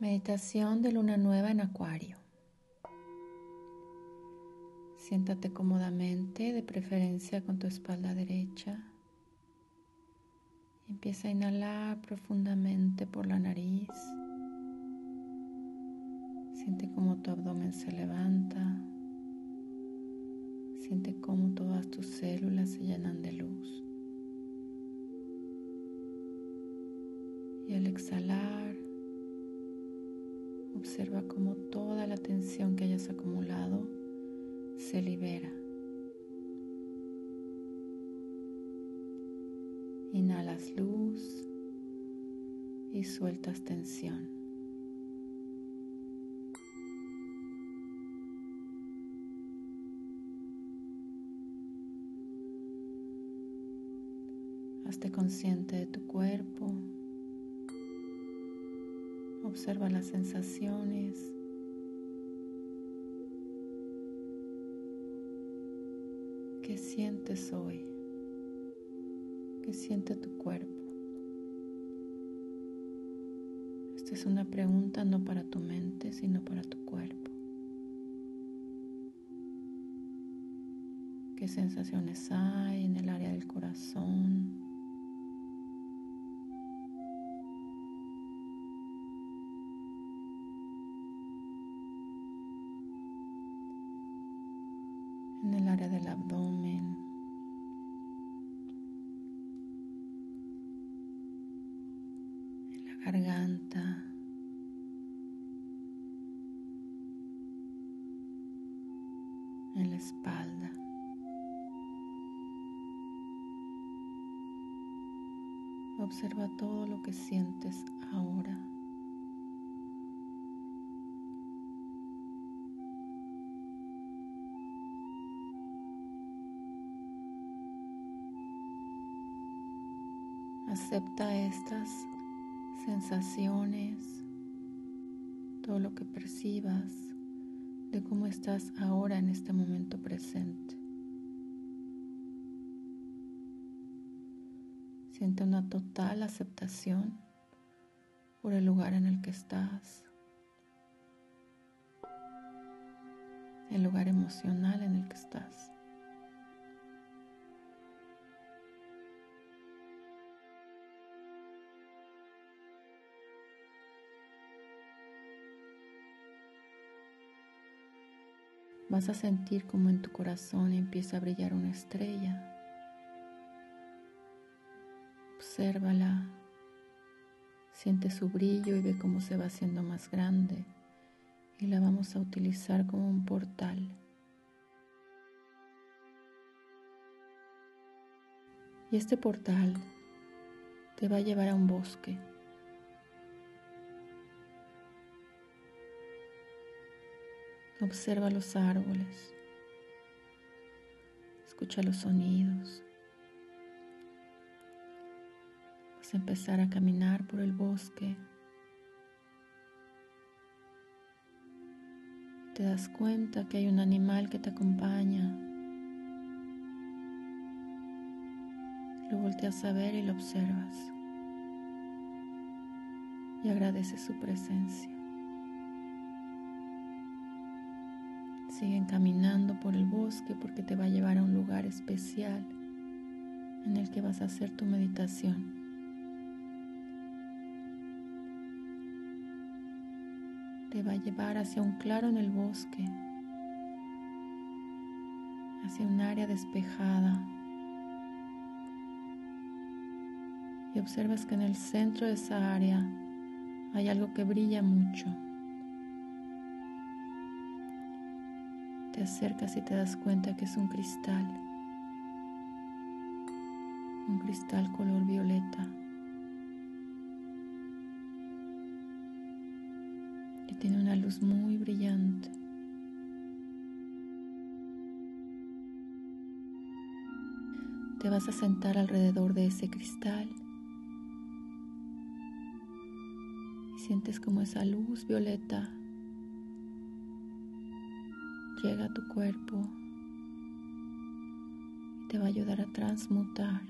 Meditación de luna nueva en Acuario. Siéntate cómodamente, de preferencia con tu espalda derecha. Empieza a inhalar profundamente por la nariz. Siente cómo tu abdomen se levanta. Siente cómo todas tus células se llenan de luz. Y al exhalar, Observa cómo toda la tensión que hayas acumulado se libera. Inhalas luz y sueltas tensión. Hazte consciente de tu cuerpo. Observa las sensaciones. ¿Qué sientes hoy? ¿Qué siente tu cuerpo? Esta es una pregunta no para tu mente, sino para tu cuerpo. ¿Qué sensaciones hay en el área del corazón? En la espalda. Observa todo lo que sientes ahora. Acepta estas sensaciones, todo lo que percibas de cómo estás ahora en este momento presente. Siente una total aceptación por el lugar en el que estás, el lugar emocional en el que estás. Vas a sentir como en tu corazón empieza a brillar una estrella. Obsérvala, siente su brillo y ve cómo se va haciendo más grande y la vamos a utilizar como un portal. Y este portal te va a llevar a un bosque. Observa los árboles. Escucha los sonidos. Vas a empezar a caminar por el bosque. Te das cuenta que hay un animal que te acompaña. Lo volteas a ver y lo observas. Y agradeces su presencia. Siguen caminando por el bosque porque te va a llevar a un lugar especial en el que vas a hacer tu meditación. Te va a llevar hacia un claro en el bosque, hacia un área despejada. Y observas que en el centro de esa área hay algo que brilla mucho. Te acercas y te das cuenta que es un cristal, un cristal color violeta, que tiene una luz muy brillante. Te vas a sentar alrededor de ese cristal. Y sientes como esa luz violeta llega a tu cuerpo y te va a ayudar a transmutar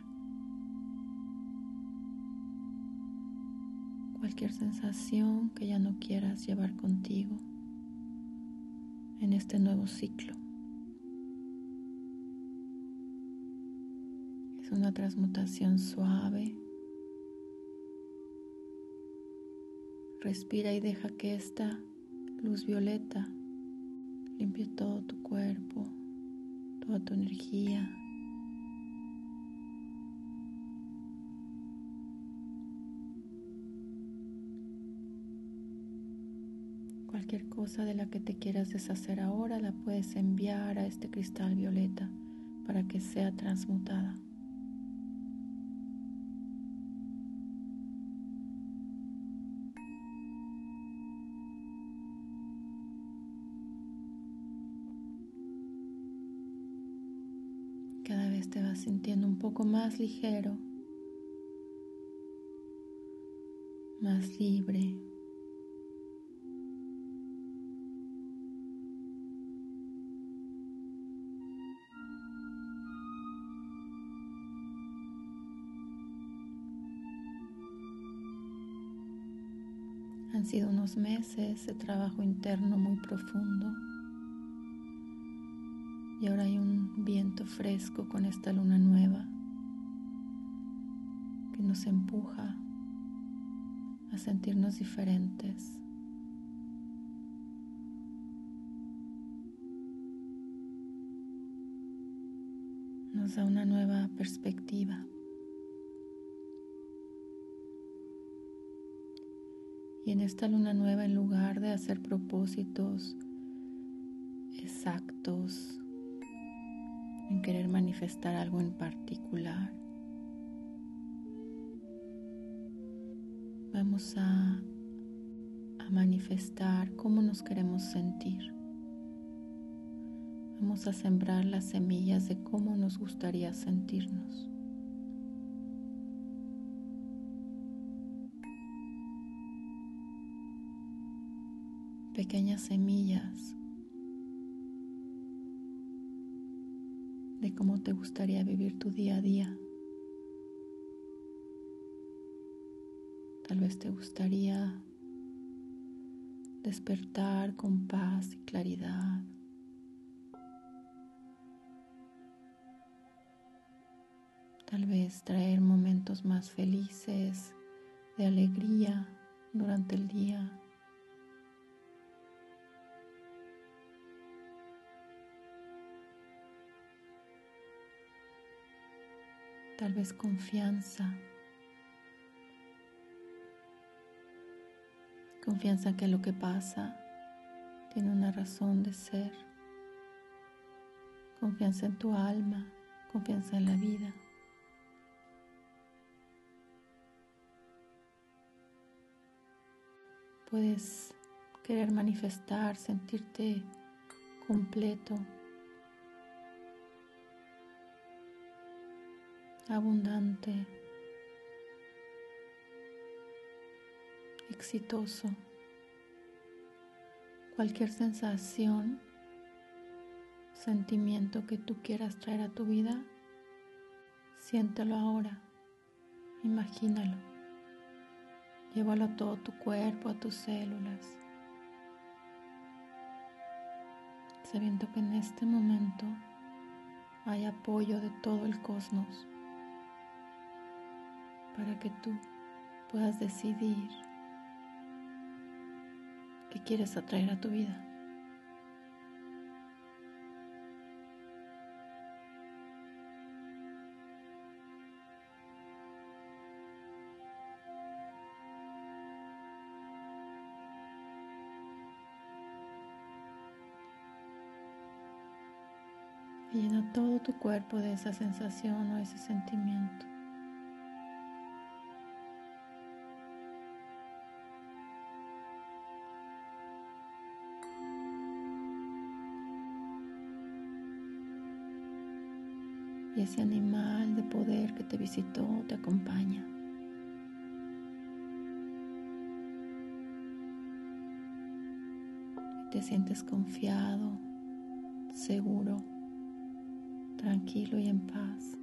cualquier sensación que ya no quieras llevar contigo en este nuevo ciclo. Es una transmutación suave. Respira y deja que esta luz violeta limpie todo tu cuerpo, toda tu energía. Cualquier cosa de la que te quieras deshacer ahora la puedes enviar a este cristal violeta para que sea transmutada. Sintiendo un poco más ligero, más libre, Han sido unos meses de trabajo interno muy profundo. Y ahora hay un viento fresco con esta luna nueva que nos empuja a sentirnos diferentes. Nos da una nueva perspectiva. Y en esta luna nueva, en lugar de hacer propósitos exactos, querer manifestar algo en particular, vamos a, a manifestar cómo nos queremos sentir. Vamos a sembrar las semillas de cómo nos gustaría sentirnos. pequeñas semillas de cómo te gustaría vivir tu día a día. Tal vez te gustaría despertar con paz y claridad. Tal vez traer momentos más felices, de alegría durante el día. Tal vez confianza, confianza que lo que pasa tiene una razón de ser, confianza en tu alma, confianza en la vida. Puedes querer manifestar, sentirte completo, abundante, exitoso. Cualquier sensación, sentimiento que tú quieras traer a tu vida, siéntelo ahora, imagínalo. Llévalo a todo tu cuerpo, a tus células, sabiendo que en este momento hay apoyo de todo el cosmos para que tú puedas decidir qué quieres atraer a tu vida. Llena todo tu cuerpo de esa sensación o ese sentimiento. Y ese animal de poder que te visitó te acompaña. Y te sientes confiado, seguro, tranquilo y en paz.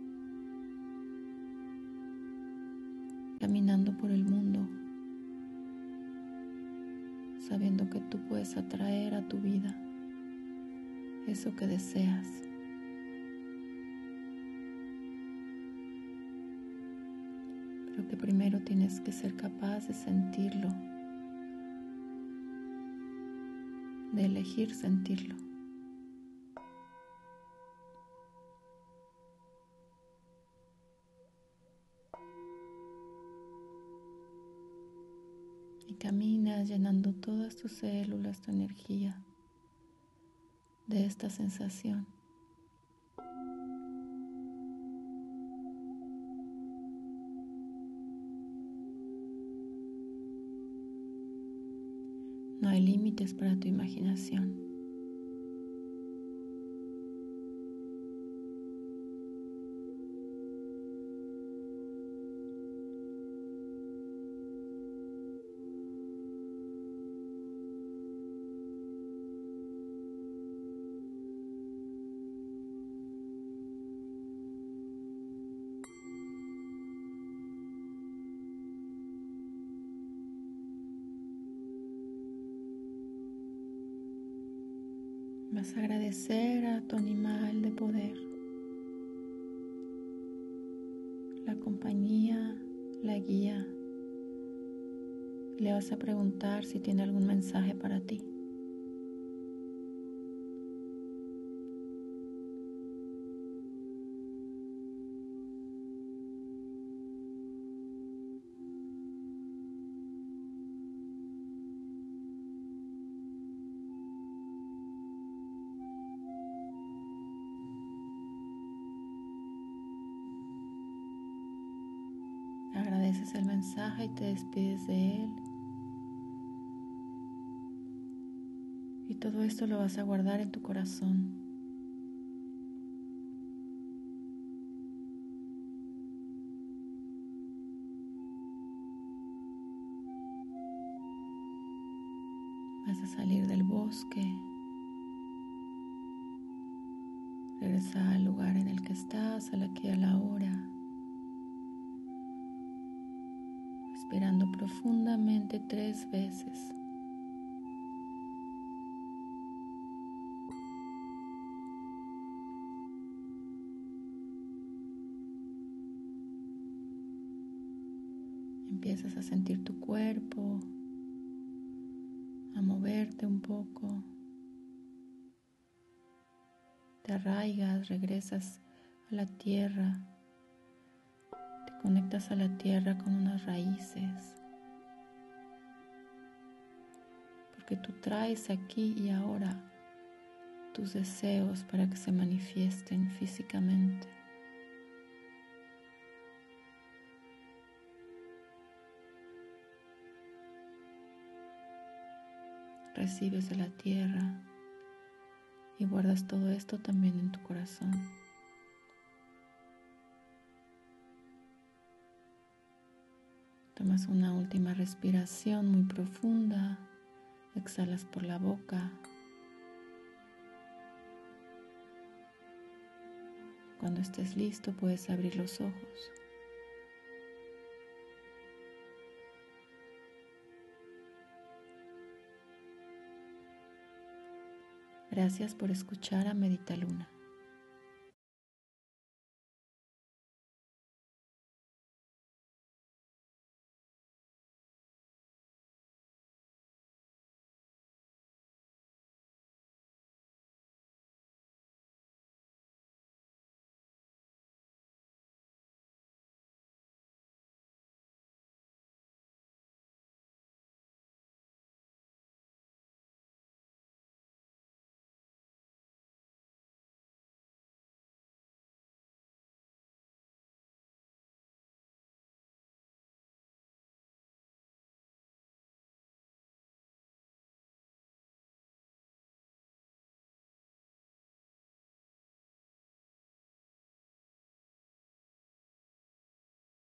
Caminando por el mundo sabiendo que tú puedes atraer a tu vida eso que deseas. Que primero tienes que ser capaz de sentirlo, de elegir sentirlo. Y caminas llenando todas tus células, tu energía de esta sensación. Para tu imaginación. Vas a agradecer a tu animal de poder, la compañía, la guía. Le vas a preguntar si tiene algún mensaje para ti. Agradeces el mensaje y te despides de él. Y todo esto lo vas a guardar en tu corazón. Vas a salir del bosque. Regresa al lugar en el que estás, a la que a la hora. Respirando profundamente tres veces. Empiezas a sentir tu cuerpo, a moverte un poco. Te arraigas, regresas a la tierra Conectas a la tierra con unas raíces. Porque tú traes aquí y ahora tus deseos para que se manifiesten físicamente. Recibes de la tierra y guardas todo esto también en tu corazón. Tomas una última respiración muy profunda. Exhalas por la boca. Cuando estés listo puedes abrir los ojos. Gracias por escuchar a Medita Luna.